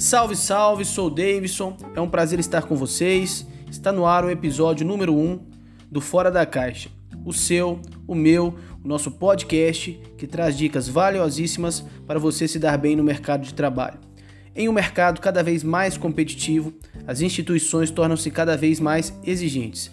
Salve, salve, sou o Davidson. É um prazer estar com vocês. Está no ar o episódio número 1 do Fora da Caixa. O seu, o meu, o nosso podcast que traz dicas valiosíssimas para você se dar bem no mercado de trabalho. Em um mercado cada vez mais competitivo, as instituições tornam-se cada vez mais exigentes.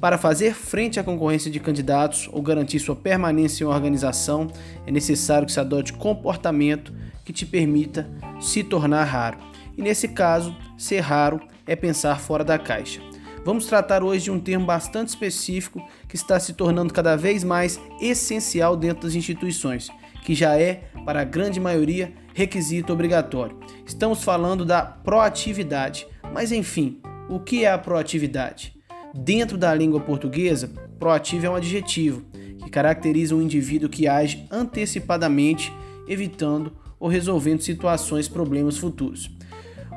Para fazer frente à concorrência de candidatos ou garantir sua permanência em uma organização, é necessário que se adote comportamento que te permita se tornar raro. E nesse caso, ser raro é pensar fora da caixa. Vamos tratar hoje de um termo bastante específico que está se tornando cada vez mais essencial dentro das instituições, que já é, para a grande maioria, requisito obrigatório. Estamos falando da proatividade. Mas enfim, o que é a proatividade? Dentro da língua portuguesa, proativo é um adjetivo que caracteriza um indivíduo que age antecipadamente, evitando ou resolvendo situações, problemas futuros.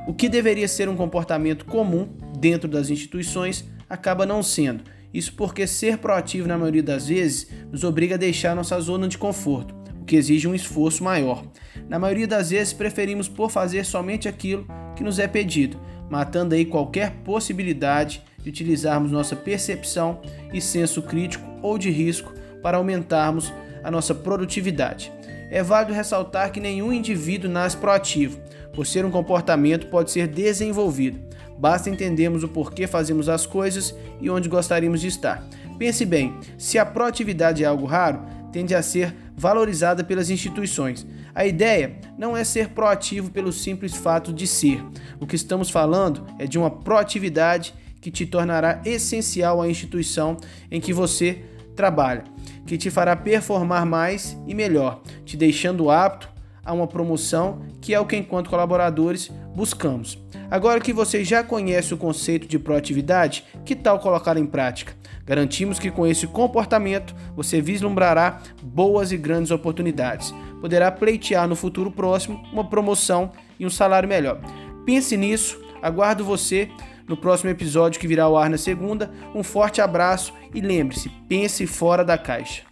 O que deveria ser um comportamento comum dentro das instituições acaba não sendo. Isso porque ser proativo, na maioria das vezes, nos obriga a deixar nossa zona de conforto, o que exige um esforço maior. Na maioria das vezes, preferimos por fazer somente aquilo que nos é pedido, matando aí qualquer possibilidade de utilizarmos nossa percepção e senso crítico ou de risco para aumentarmos a nossa produtividade. É válido ressaltar que nenhum indivíduo nasce proativo por ser um comportamento pode ser desenvolvido. Basta entendermos o porquê fazemos as coisas e onde gostaríamos de estar. Pense bem, se a proatividade é algo raro, tende a ser valorizada pelas instituições. A ideia não é ser proativo pelo simples fato de ser. O que estamos falando é de uma proatividade que te tornará essencial à instituição em que você trabalha, que te fará performar mais e melhor, te deixando apto a uma promoção, que é o que, enquanto colaboradores, buscamos. Agora que você já conhece o conceito de proatividade, que tal colocar em prática? Garantimos que com esse comportamento você vislumbrará boas e grandes oportunidades. Poderá pleitear no futuro próximo uma promoção e um salário melhor. Pense nisso, aguardo você no próximo episódio que virá ao ar na segunda. Um forte abraço e lembre-se, pense fora da caixa.